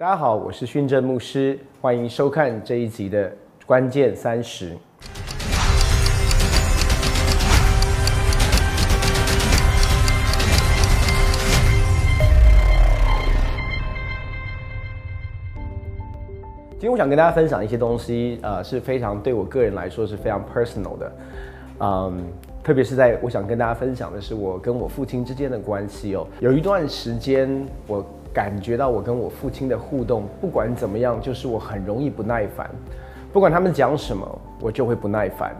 大家好，我是训正牧师，欢迎收看这一集的关键三十。今天我想跟大家分享一些东西，呃，是非常对我个人来说是非常 personal 的，嗯，特别是在我想跟大家分享的是我跟我父亲之间的关系哦。有一段时间，我感觉到我跟我父亲的互动，不管怎么样，就是我很容易不耐烦，不管他们讲什么，我就会不耐烦，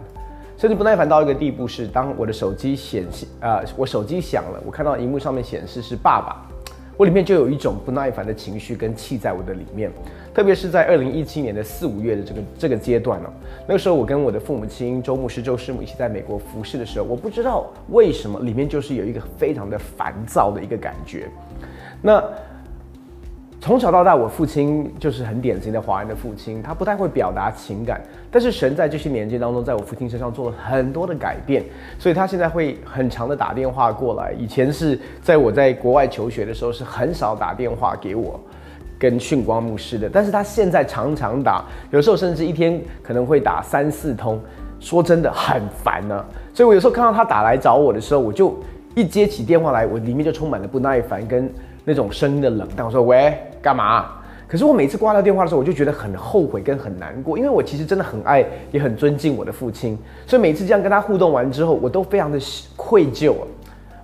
甚至不耐烦到一个地步是，当我的手机显示啊，我手机响了，我看到荧幕上面显示是爸爸。我里面就有一种不耐烦的情绪跟气在我的里面，特别是在二零一七年的四五月的这个这个阶段呢，那个时候我跟我的父母亲周牧师、周师母一起在美国服侍的时候，我不知道为什么里面就是有一个非常的烦躁的一个感觉，那。从小到大，我父亲就是很典型的华人的父亲，他不太会表达情感。但是神在这些年纪当中，在我父亲身上做了很多的改变，所以他现在会很长的打电话过来。以前是在我在国外求学的时候，是很少打电话给我跟训光牧师的。但是他现在常常打，有时候甚至一天可能会打三四通，说真的很烦呢。所以我有时候看到他打来找我的时候，我就一接起电话来，我里面就充满了不耐烦跟。那种声音的冷淡，我说喂，干嘛？可是我每次挂掉电话的时候，我就觉得很后悔跟很难过，因为我其实真的很爱，也很尊敬我的父亲，所以每次这样跟他互动完之后，我都非常的愧疚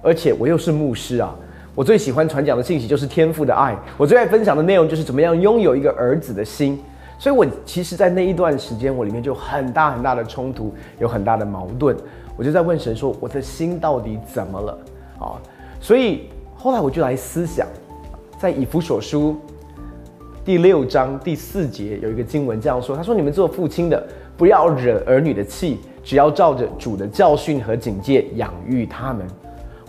而且我又是牧师啊，我最喜欢传讲的信息就是天赋的爱，我最爱分享的内容就是怎么样拥有一个儿子的心，所以我其实，在那一段时间，我里面就很大很大的冲突，有很大的矛盾，我就在问神说，我的心到底怎么了啊？所以。后来我就来思想，在以弗所书第六章第四节有一个经文这样说：“他说，你们做父亲的，不要惹儿女的气，只要照着主的教训和警戒养育他们。”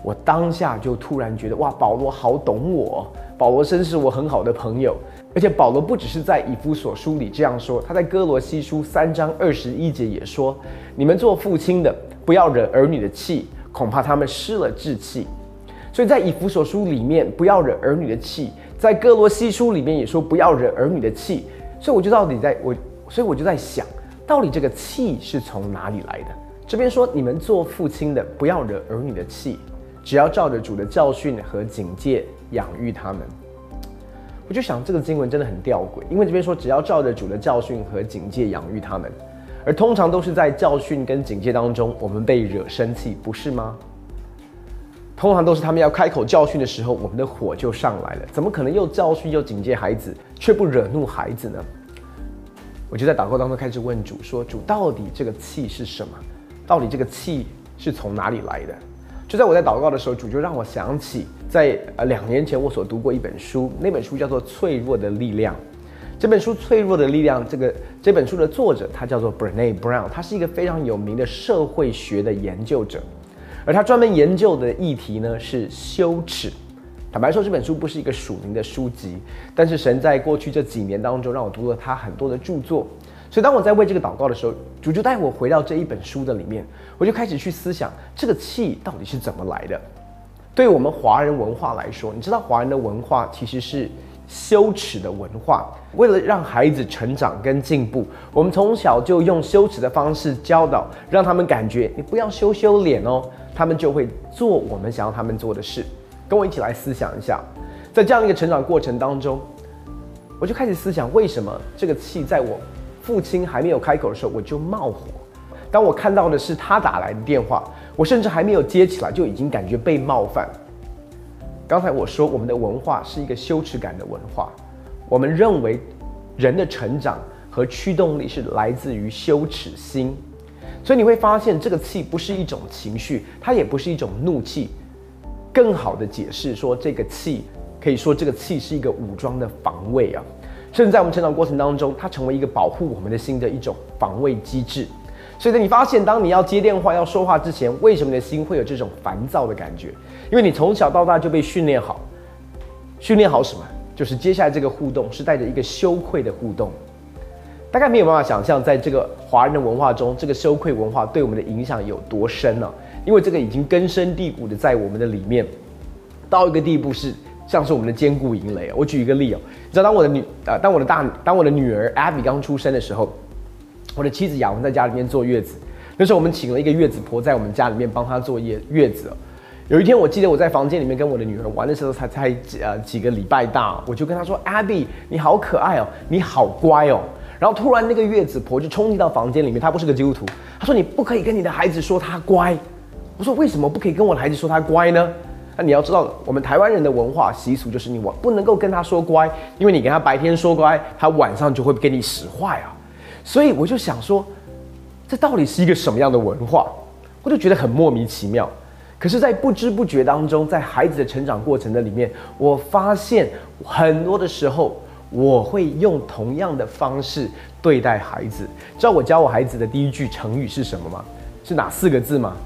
我当下就突然觉得，哇，保罗好懂我，保罗真是我很好的朋友。而且保罗不只是在以弗所书里这样说，他在哥罗西书三章二十一节也说：“你们做父亲的，不要惹儿女的气，恐怕他们失了志气。”所以在以弗所书里面不要惹儿女的气，在哥罗西书里面也说不要惹儿女的气。所以我就到底在我，所以我就在想，到底这个气是从哪里来的？这边说你们做父亲的不要惹儿女的气，只要照着主的教训和警戒养育他们。我就想这个经文真的很吊诡，因为这边说只要照着主的教训和警戒养育他们，而通常都是在教训跟警戒当中，我们被惹生气，不是吗？通常都是他们要开口教训的时候，我们的火就上来了。怎么可能又教训又警戒孩子，却不惹怒孩子呢？我就在祷告当中开始问主说：“主，到底这个气是什么？到底这个气是从哪里来的？”就在我在祷告的时候，主就让我想起在呃两年前我所读过一本书，那本书叫做《脆弱的力量》。这本书《脆弱的力量》这个这本书的作者他叫做 Brene Brown，他是一个非常有名的社会学的研究者。而他专门研究的议题呢是羞耻。坦白说，这本书不是一个署名的书籍，但是神在过去这几年当中让我读了他很多的著作。所以当我在为这个祷告的时候，主就带我回到这一本书的里面，我就开始去思想这个气到底是怎么来的。对我们华人文化来说，你知道华人的文化其实是羞耻的文化。为了让孩子成长跟进步，我们从小就用羞耻的方式教导，让他们感觉你不要羞羞脸哦。他们就会做我们想要他们做的事，跟我一起来思想一下，在这样一个成长过程当中，我就开始思想为什么这个气在我父亲还没有开口的时候我就冒火，当我看到的是他打来的电话，我甚至还没有接起来就已经感觉被冒犯。刚才我说我们的文化是一个羞耻感的文化，我们认为人的成长和驱动力是来自于羞耻心。所以你会发现，这个气不是一种情绪，它也不是一种怒气。更好的解释说，这个气可以说这个气是一个武装的防卫啊，甚至在我们成长过程当中，它成为一个保护我们的心的一种防卫机制。所以呢，你发现当你要接电话、要说话之前，为什么你的心会有这种烦躁的感觉？因为你从小到大就被训练好，训练好什么？就是接下来这个互动是带着一个羞愧的互动。大概没有办法想象，在这个华人的文化中，这个羞愧文化对我们的影响有多深呢？因为这个已经根深蒂固的在我们的里面，到一个地步是像是我们的坚固营垒。我举一个例哦，你知道当我的女呃，当我的大当我的女儿 Abby 刚出生的时候，我的妻子雅文在家里面坐月子，那时候我们请了一个月子婆在我们家里面帮她坐月月子。有一天我记得我在房间里面跟我的女儿玩的时候，才才呃几个礼拜大，我就跟她说：“Abby，你好可爱哦，你好乖哦。”然后突然那个月子婆就冲进到房间里面，她不是个基督徒，她说：“你不可以跟你的孩子说他乖。”我说：“为什么不可以跟我的孩子说他乖呢？”那你要知道，我们台湾人的文化习俗就是你我不能够跟他说乖，因为你跟他白天说乖，他晚上就会给你使坏啊。所以我就想说，这到底是一个什么样的文化？我就觉得很莫名其妙。可是，在不知不觉当中，在孩子的成长过程的里面，我发现很多的时候，我会用同样的方式对待孩子。知道我教我孩子的第一句成语是什么吗？是哪四个字吗？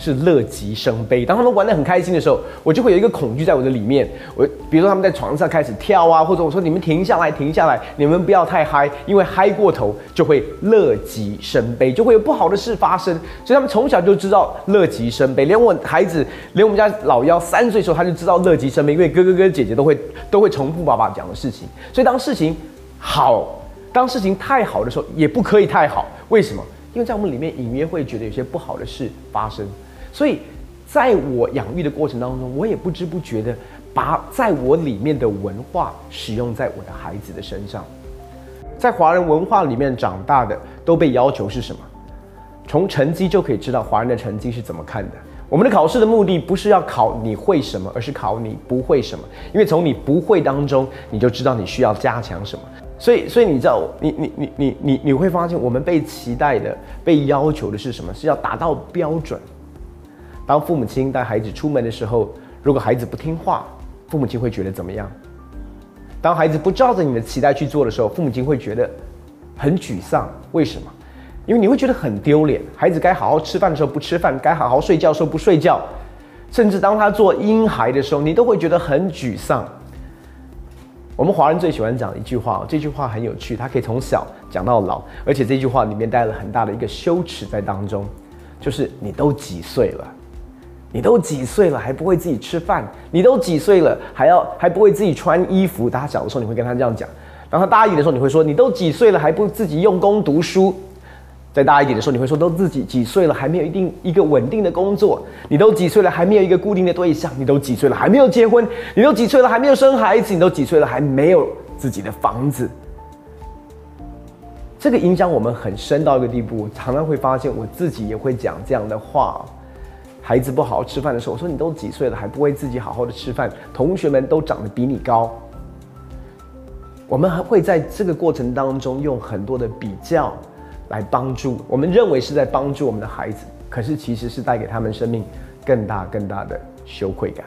是乐极生悲。当他们玩得很开心的时候，我就会有一个恐惧在我的里面。我比如说他们在床上开始跳啊，或者我说你们停下来，停下来，你们不要太嗨，因为嗨过头就会乐极生悲，就会有不好的事发生。所以他们从小就知道乐极生悲。连我孩子，连我们家老幺三岁的时候，他就知道乐极生悲，因为哥哥跟姐姐都会都会重复爸爸讲的事情。所以当事情好，当事情太好的时候，也不可以太好。为什么？因为在我们里面隐约会觉得有些不好的事发生。所以，在我养育的过程当中，我也不知不觉的把在我里面的文化使用在我的孩子的身上。在华人文化里面长大的，都被要求是什么？从成绩就可以知道华人的成绩是怎么看的。我们的考试的目的不是要考你会什么，而是考你不会什么。因为从你不会当中，你就知道你需要加强什么。所以，所以你知道，你你你你你你会发现，我们被期待的、被要求的是什么？是要达到标准。当父母亲带孩子出门的时候，如果孩子不听话，父母亲会觉得怎么样？当孩子不照着你的期待去做的时候，父母亲会觉得很沮丧。为什么？因为你会觉得很丢脸。孩子该好好吃饭的时候不吃饭，该好好睡觉的时候不睡觉，甚至当他做婴孩的时候，你都会觉得很沮丧。我们华人最喜欢讲一句话，这句话很有趣，它可以从小讲到老，而且这句话里面带了很大的一个羞耻在当中，就是你都几岁了？你都几岁了还不会自己吃饭？你都几岁了还要还不会自己穿衣服？大家小的时候你会跟他这样讲，然后他大一点的时候你会说你都几岁了还不自己用功读书？再大一点的时候你会说都自己几岁了还没有一定一个稳定的工作？你都几岁了还没有一个固定的对象？你都几岁了还没有结婚？你都几岁了还没有生孩子？你都几岁了还没有自己的房子？这个影响我们很深到一个地步，常常会发现我自己也会讲这样的话。孩子不好好吃饭的时候，我说你都几岁了还不会自己好好的吃饭？同学们都长得比你高。我们还会在这个过程当中用很多的比较来帮助，我们认为是在帮助我们的孩子，可是其实是带给他们生命更大更大的羞愧感。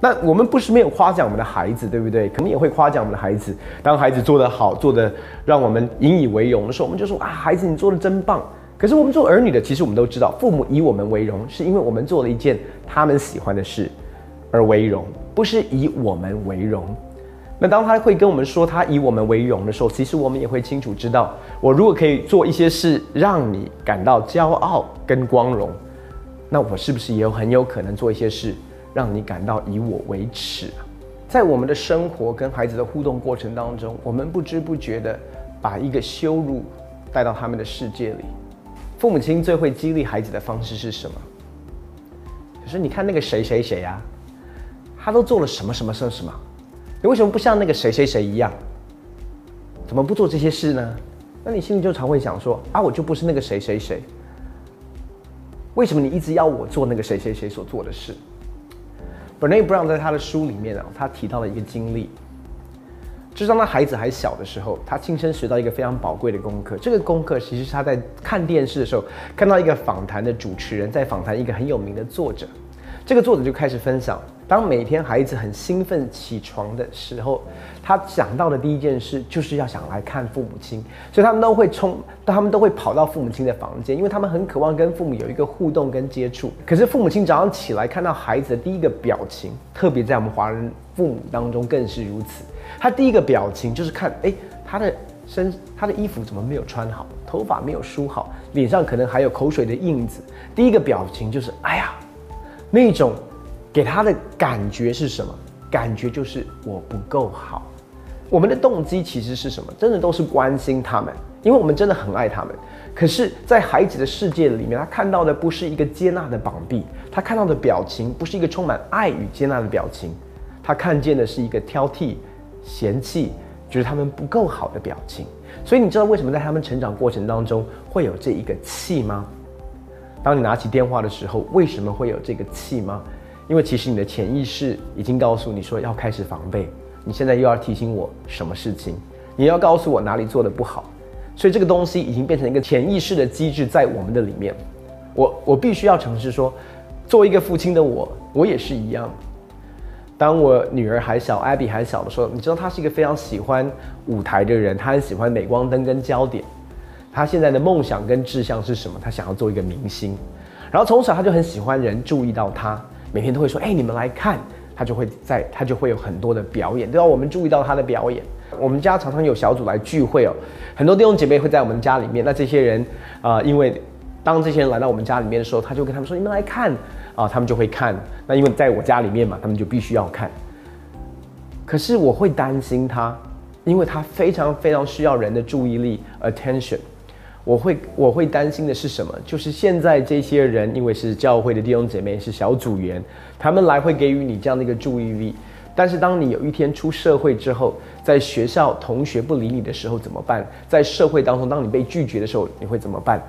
那我们不是没有夸奖我们的孩子，对不对？可能也会夸奖我们的孩子。当孩子做得好，做得让我们引以为荣的时候，我们就说啊，孩子你做的真棒。可是我们做儿女的，其实我们都知道，父母以我们为荣，是因为我们做了一件他们喜欢的事而为荣，不是以我们为荣。那当他会跟我们说他以我们为荣的时候，其实我们也会清楚知道，我如果可以做一些事让你感到骄傲跟光荣，那我是不是也有很有可能做一些事让你感到以我为耻？在我们的生活跟孩子的互动过程当中，我们不知不觉的把一个羞辱带到他们的世界里。父母亲最会激励孩子的方式是什么？可是你看那个谁谁谁呀，他都做了什么什么什么什么，你为什么不像那个谁谁谁一样？怎么不做这些事呢？那你心里就常会想说啊，我就不是那个谁谁谁，为什么你一直要我做那个谁谁谁所做的事？Bernie Brown 在他的书里面啊，他提到了一个经历。就当他孩子还小的时候，他亲身学到一个非常宝贵的功课。这个功课其实是他在看电视的时候看到一个访谈的主持人在访谈一个很有名的作者。这个作者就开始分享，当每天孩子很兴奋起床的时候，他想到的第一件事就是要想来看父母亲，所以他们都会冲，他们都会跑到父母亲的房间，因为他们很渴望跟父母有一个互动跟接触。可是父母亲早上起来看到孩子的第一个表情，特别在我们华人父母当中更是如此。他第一个表情就是看，哎，他的身，他的衣服怎么没有穿好，头发没有梳好，脸上可能还有口水的印子。第一个表情就是，哎呀，那种给他的感觉是什么？感觉就是我不够好。我们的动机其实是什么？真的都是关心他们，因为我们真的很爱他们。可是，在孩子的世界里面，他看到的不是一个接纳的膀臂，他看到的表情不是一个充满爱与接纳的表情，他看见的是一个挑剔、嫌弃，觉得他们不够好的表情。所以，你知道为什么在他们成长过程当中会有这一个气吗？当你拿起电话的时候，为什么会有这个气吗？因为其实你的潜意识已经告诉你说要开始防备。你现在又要提醒我什么事情？你要告诉我哪里做的不好？所以这个东西已经变成一个潜意识的机制在我们的里面。我我必须要诚实说，作为一个父亲的我，我也是一样。当我女儿还小艾比还小的时候，你知道她是一个非常喜欢舞台的人，她很喜欢镁光灯跟焦点。她现在的梦想跟志向是什么？她想要做一个明星，然后从小她就很喜欢人注意到她，每天都会说：“哎，你们来看。”他就会在，他就会有很多的表演，都要我们注意到他的表演。我们家常常有小组来聚会哦，很多弟兄姐妹会在我们家里面。那这些人啊，因为当这些人来到我们家里面的时候，他就跟他们说：“你们来看啊！”他们就会看。那因为在我家里面嘛，他们就必须要看。可是我会担心他，因为他非常非常需要人的注意力 （attention）。我会我会担心的是什么？就是现在这些人，因为是教会的弟兄姐妹，是小组员，他们来会给予你这样的一个注意力。但是当你有一天出社会之后，在学校同学不理你的时候怎么办？在社会当中，当你被拒绝的时候，你会怎么办？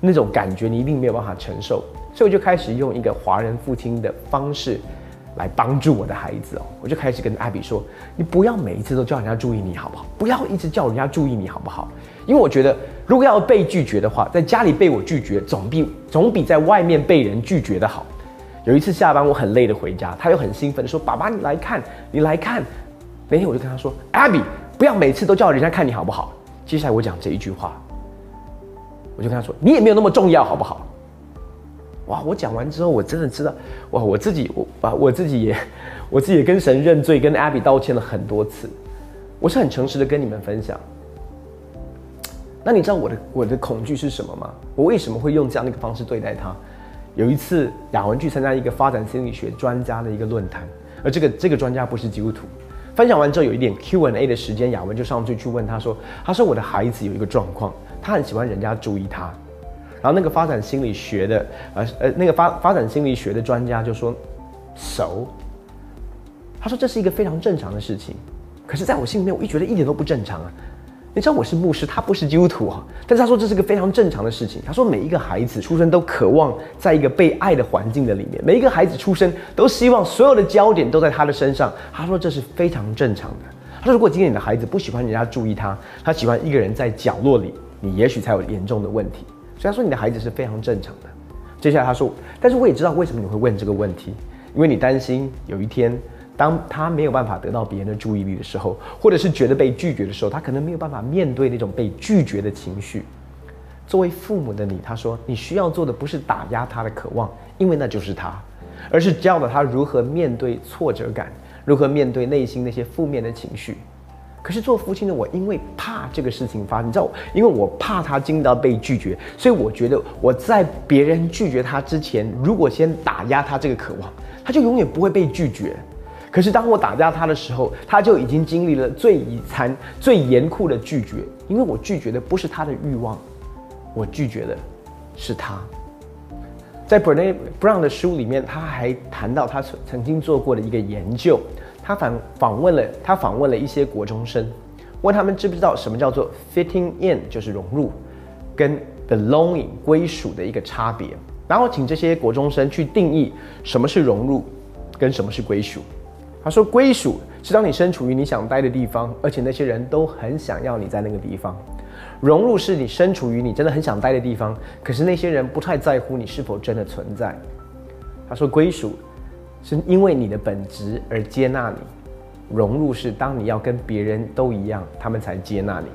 那种感觉你一定没有办法承受。所以我就开始用一个华人父亲的方式。来帮助我的孩子哦，我就开始跟阿比说：“你不要每一次都叫人家注意你好不好？不要一直叫人家注意你好不好？因为我觉得，如果要被拒绝的话，在家里被我拒绝，总比总比在外面被人拒绝的好。”有一次下班我很累的回家，他又很兴奋的说：“爸爸，你来看，你来看。”那天我就跟他说：“：“Abby，，不要每次都叫人家看你好不好？”接下来我讲这一句话，我就跟他说：“你也没有那么重要，好不好？”哇！我讲完之后，我真的知道，哇！我自己，我把我自己也，我自己也跟神认罪，跟 Abby 道歉了很多次。我是很诚实的跟你们分享。那你知道我的我的恐惧是什么吗？我为什么会用这样的一个方式对待他？有一次，雅文去参加一个发展心理学专家的一个论坛，而这个这个专家不是基督徒。分享完之后，有一点 Q&A 的时间，雅文就上去去问他说：“他说我的孩子有一个状况，他很喜欢人家注意他。”然后那个发展心理学的，呃呃，那个发发展心理学的专家就说，熟。他说这是一个非常正常的事情，可是在我心里面，我一觉得一点都不正常啊。你知道我是牧师，他不是基督徒啊，但是他说这是个非常正常的事情。他说每一个孩子出生都渴望在一个被爱的环境的里面，每一个孩子出生都希望所有的焦点都在他的身上。他说这是非常正常的。他说如果今天你的孩子不喜欢人家注意他，他喜欢一个人在角落里，你也许才有严重的问题。所以他说你的孩子是非常正常的。接下来他说，但是我也知道为什么你会问这个问题，因为你担心有一天当他没有办法得到别人的注意力的时候，或者是觉得被拒绝的时候，他可能没有办法面对那种被拒绝的情绪。作为父母的你，他说你需要做的不是打压他的渴望，因为那就是他，而是教导他如何面对挫折感，如何面对内心那些负面的情绪。可是做父亲的我，因为怕这个事情发生，你知道，因为我怕他经历到被拒绝，所以我觉得我在别人拒绝他之前，如果先打压他这个渴望，他就永远不会被拒绝。可是当我打压他的时候，他就已经经历了最遗残、最严酷的拒绝，因为我拒绝的不是他的欲望，我拒绝的是他。在 Brené Brown 的书里面，他还谈到他曾曾经做过的一个研究。他访访问了他访问了一些国中生，问他们知不知道什么叫做 fitting in，就是融入，跟 belonging 归属的一个差别。然后请这些国中生去定义什么是融入，跟什么是归属。他说，归属是当你身处于你想待的地方，而且那些人都很想要你在那个地方；融入是你身处于你真的很想待的地方，可是那些人不太在乎你是否真的存在。他说，归属。是因为你的本质而接纳你，融入是当你要跟别人都一样，他们才接纳你。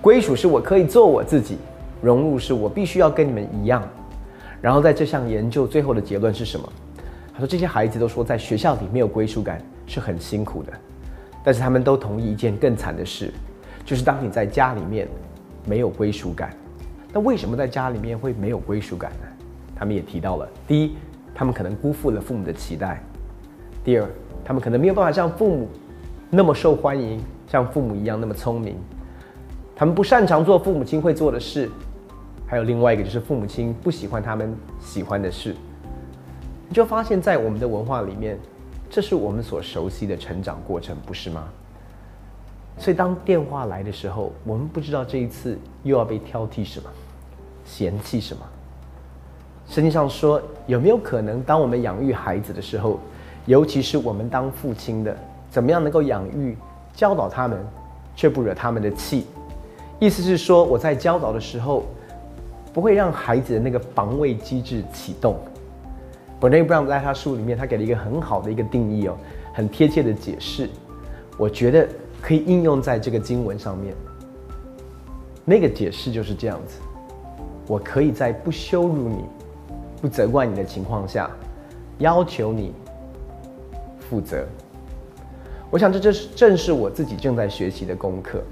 归属是我可以做我自己，融入是我必须要跟你们一样。然后在这项研究最后的结论是什么？他说这些孩子都说在学校里没有归属感是很辛苦的，但是他们都同意一件更惨的事，就是当你在家里面没有归属感。那为什么在家里面会没有归属感呢？他们也提到了，第一。他们可能辜负了父母的期待。第二，他们可能没有办法像父母那么受欢迎，像父母一样那么聪明。他们不擅长做父母亲会做的事，还有另外一个就是父母亲不喜欢他们喜欢的事。你就发现，在我们的文化里面，这是我们所熟悉的成长过程，不是吗？所以当电话来的时候，我们不知道这一次又要被挑剔什么，嫌弃什么。圣经上说，有没有可能，当我们养育孩子的时候，尤其是我们当父亲的，怎么样能够养育、教导他们，却不惹他们的气？意思是说，我在教导的时候，不会让孩子的那个防卫机制启动。本内布朗在他书里面，他给了一个很好的一个定义哦，很贴切的解释，我觉得可以应用在这个经文上面。那个解释就是这样子：我可以在不羞辱你、不责怪你的情况下，要求你负责。我想这正是正是我自己正在学习的功课。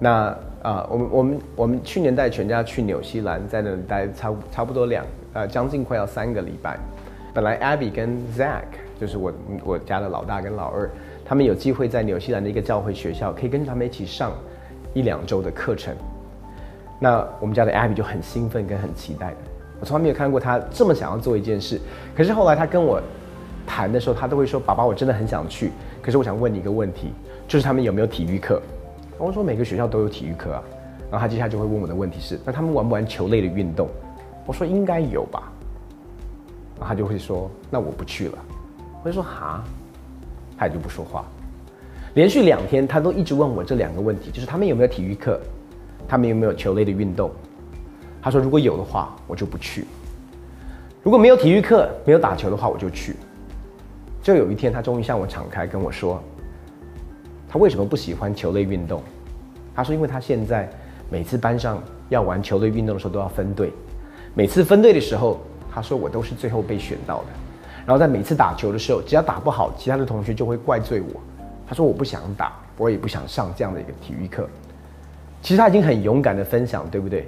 那啊，我们我们我们去年带全家去纽西兰，在那里待差差不多两呃将近快要三个礼拜。本来 Abby 跟 Zach 就是我我家的老大跟老二，他们有机会在纽西兰的一个教会学校，可以跟着他们一起上一两周的课程。那我们家的 Abby 就很兴奋跟很期待，我从来没有看过他这么想要做一件事。可是后来他跟我谈的时候，他都会说：“爸爸，我真的很想去。”可是我想问你一个问题，就是他们有没有体育课？我说每个学校都有体育课啊，然后他接下来就会问我的问题是：那他们玩不玩球类的运动？我说应该有吧，然后他就会说：那我不去了。我就说哈，他也就不说话。连续两天他都一直问我这两个问题，就是他们有没有体育课，他们有没有球类的运动？他说如果有的话，我就不去；如果没有体育课，没有打球的话，我就去。就有一天，他终于向我敞开跟我说。他为什么不喜欢球类运动？他说，因为他现在每次班上要玩球类运动的时候都要分队，每次分队的时候，他说我都是最后被选到的。然后在每次打球的时候，只要打不好，其他的同学就会怪罪我。他说我不想打，我也不想上这样的一个体育课。其实他已经很勇敢的分享，对不对？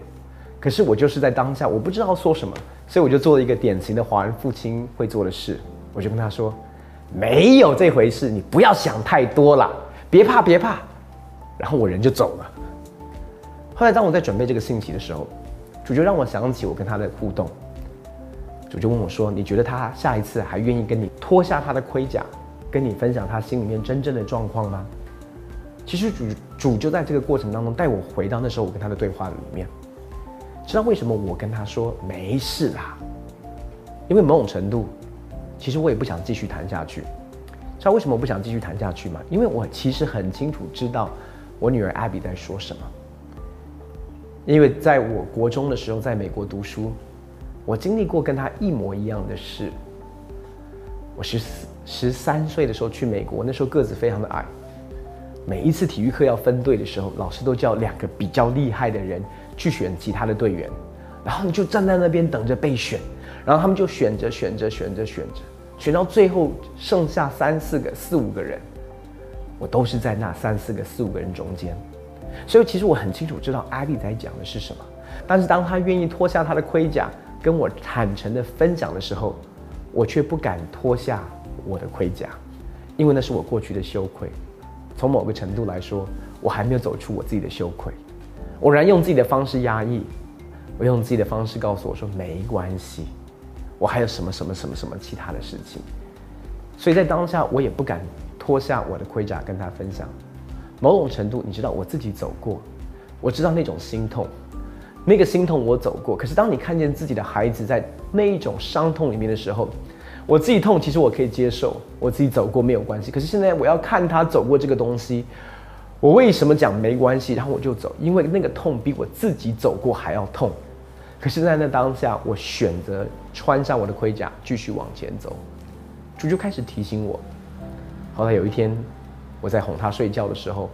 可是我就是在当下，我不知道说什么，所以我就做了一个典型的华人父亲会做的事，我就跟他说，没有这回事，你不要想太多了。别怕，别怕，然后我人就走了。后来当我在准备这个信息的时候，主角让我想起我跟他的互动。主就问我说：“你觉得他下一次还愿意跟你脱下他的盔甲，跟你分享他心里面真正的状况吗？”其实主主就在这个过程当中带我回到那时候我跟他的对话里面。知道为什么我跟他说没事啦？因为某种程度，其实我也不想继续谈下去。知道为什么我不想继续谈下去吗？因为我其实很清楚知道我女儿艾比在说什么。因为在我国中的时候，在美国读书，我经历过跟他一模一样的事。我十四十三岁的时候去美国，那时候个子非常的矮。每一次体育课要分队的时候，老师都叫两个比较厉害的人去选其他的队员，然后你就站在那边等着被选，然后他们就选着选着选着选着。选到最后剩下三四个、四五个人，我都是在那三四个、四五个人中间，所以其实我很清楚知道阿丽在讲的是什么。但是当他愿意脱下他的盔甲，跟我坦诚的分享的时候，我却不敢脱下我的盔甲，因为那是我过去的羞愧。从某个程度来说，我还没有走出我自己的羞愧，我仍然用自己的方式压抑，我用自己的方式告诉我说没关系。我还有什么什么什么什么其他的事情，所以在当下我也不敢脱下我的盔甲跟他分享。某种程度，你知道我自己走过，我知道那种心痛，那个心痛我走过。可是当你看见自己的孩子在那一种伤痛里面的时候，我自己痛，其实我可以接受，我自己走过没有关系。可是现在我要看他走过这个东西，我为什么讲没关系？然后我就走，因为那个痛比我自己走过还要痛。可是，在那当下，我选择穿上我的盔甲，继续往前走。主就开始提醒我。后来有一天，我在哄他睡觉的时候，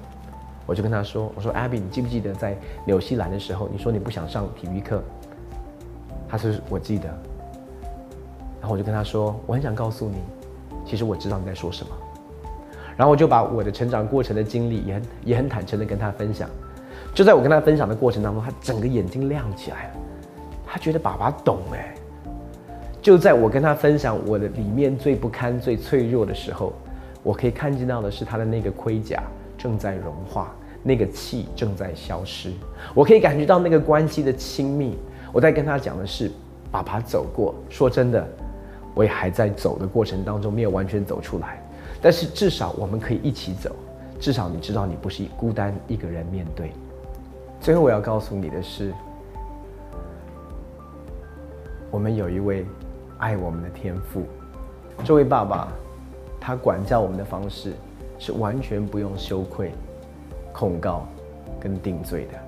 我就跟他说：“我说，Abby，你记不记得在纽西兰的时候，你说你不想上体育课？”他说：“我记得。”然后我就跟他说：“我很想告诉你，其实我知道你在说什么。”然后我就把我的成长过程的经历也很也很坦诚的跟他分享。就在我跟他分享的过程当中，他整个眼睛亮起来了。他觉得爸爸懂哎，就在我跟他分享我的里面最不堪、最脆弱的时候，我可以看见到的是他的那个盔甲正在融化，那个气正在消失。我可以感觉到那个关系的亲密。我在跟他讲的是，爸爸走过。说真的，我也还在走的过程当中，没有完全走出来。但是至少我们可以一起走，至少你知道你不是孤单一个人面对。最后我要告诉你的是，我们有一位爱我们的天父，这位爸爸，他管教我们的方式是完全不用羞愧、控告跟定罪的。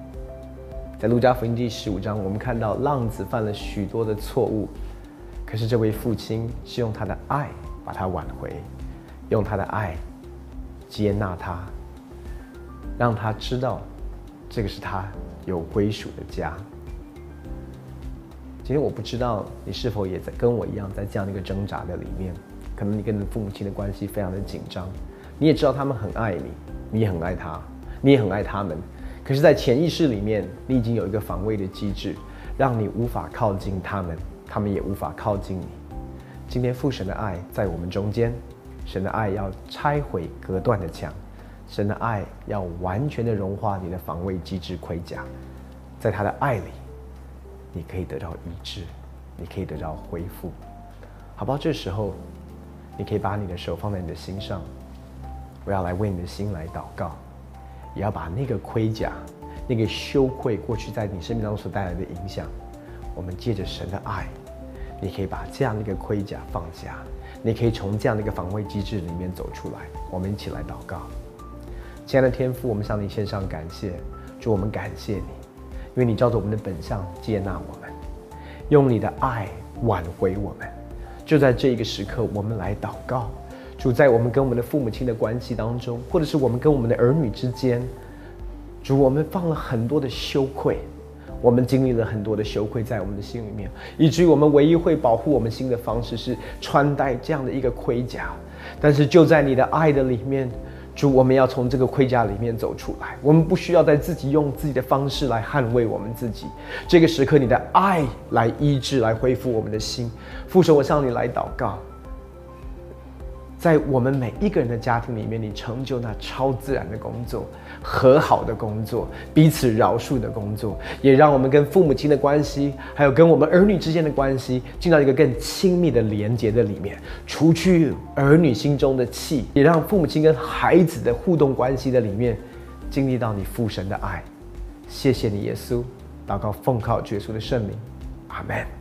在路加福音第十五章，我们看到浪子犯了许多的错误，可是这位父亲是用他的爱把他挽回。用他的爱接纳他，让他知道这个是他有归属的家。今天我不知道你是否也在跟我一样在这样的一个挣扎的里面，可能你跟你父母亲的关系非常的紧张，你也知道他们很爱你，你也很爱他，你也很爱他们，可是，在潜意识里面，你已经有一个防卫的机制，让你无法靠近他们，他们也无法靠近你。今天父神的爱在我们中间。神的爱要拆毁隔断的墙，神的爱要完全的融化你的防卫机制盔甲，在他的爱里，你可以得到医治，你可以得到恢复，好不好？这时候，你可以把你的手放在你的心上，我要来为你的心来祷告，也要把那个盔甲、那个羞愧过去在你生命当中所带来的影响，我们借着神的爱，你可以把这样的一个盔甲放下。你可以从这样的一个防卫机制里面走出来。我们一起来祷告，亲爱的天父，我们向你献上感谢，祝我们感谢你，因为你照着我们的本相接纳我们，用你的爱挽回我们。就在这一个时刻，我们来祷告，主在我们跟我们的父母亲的关系当中，或者是我们跟我们的儿女之间，主我们放了很多的羞愧。我们经历了很多的羞愧在我们的心里面，以至于我们唯一会保护我们心的方式是穿戴这样的一个盔甲。但是就在你的爱的里面，主，我们要从这个盔甲里面走出来。我们不需要在自己用自己的方式来捍卫我们自己。这个时刻，你的爱来医治，来恢复我们的心。父神，我向你来祷告。在我们每一个人的家庭里面，你成就那超自然的工作、和好的工作、彼此饶恕的工作，也让我们跟父母亲的关系，还有跟我们儿女之间的关系，进到一个更亲密的连接的里面，除去儿女心中的气，也让父母亲跟孩子的互动关系的里面，经历到你父神的爱。谢谢你，耶稣，祷告奉靠耶稣的圣名，阿门。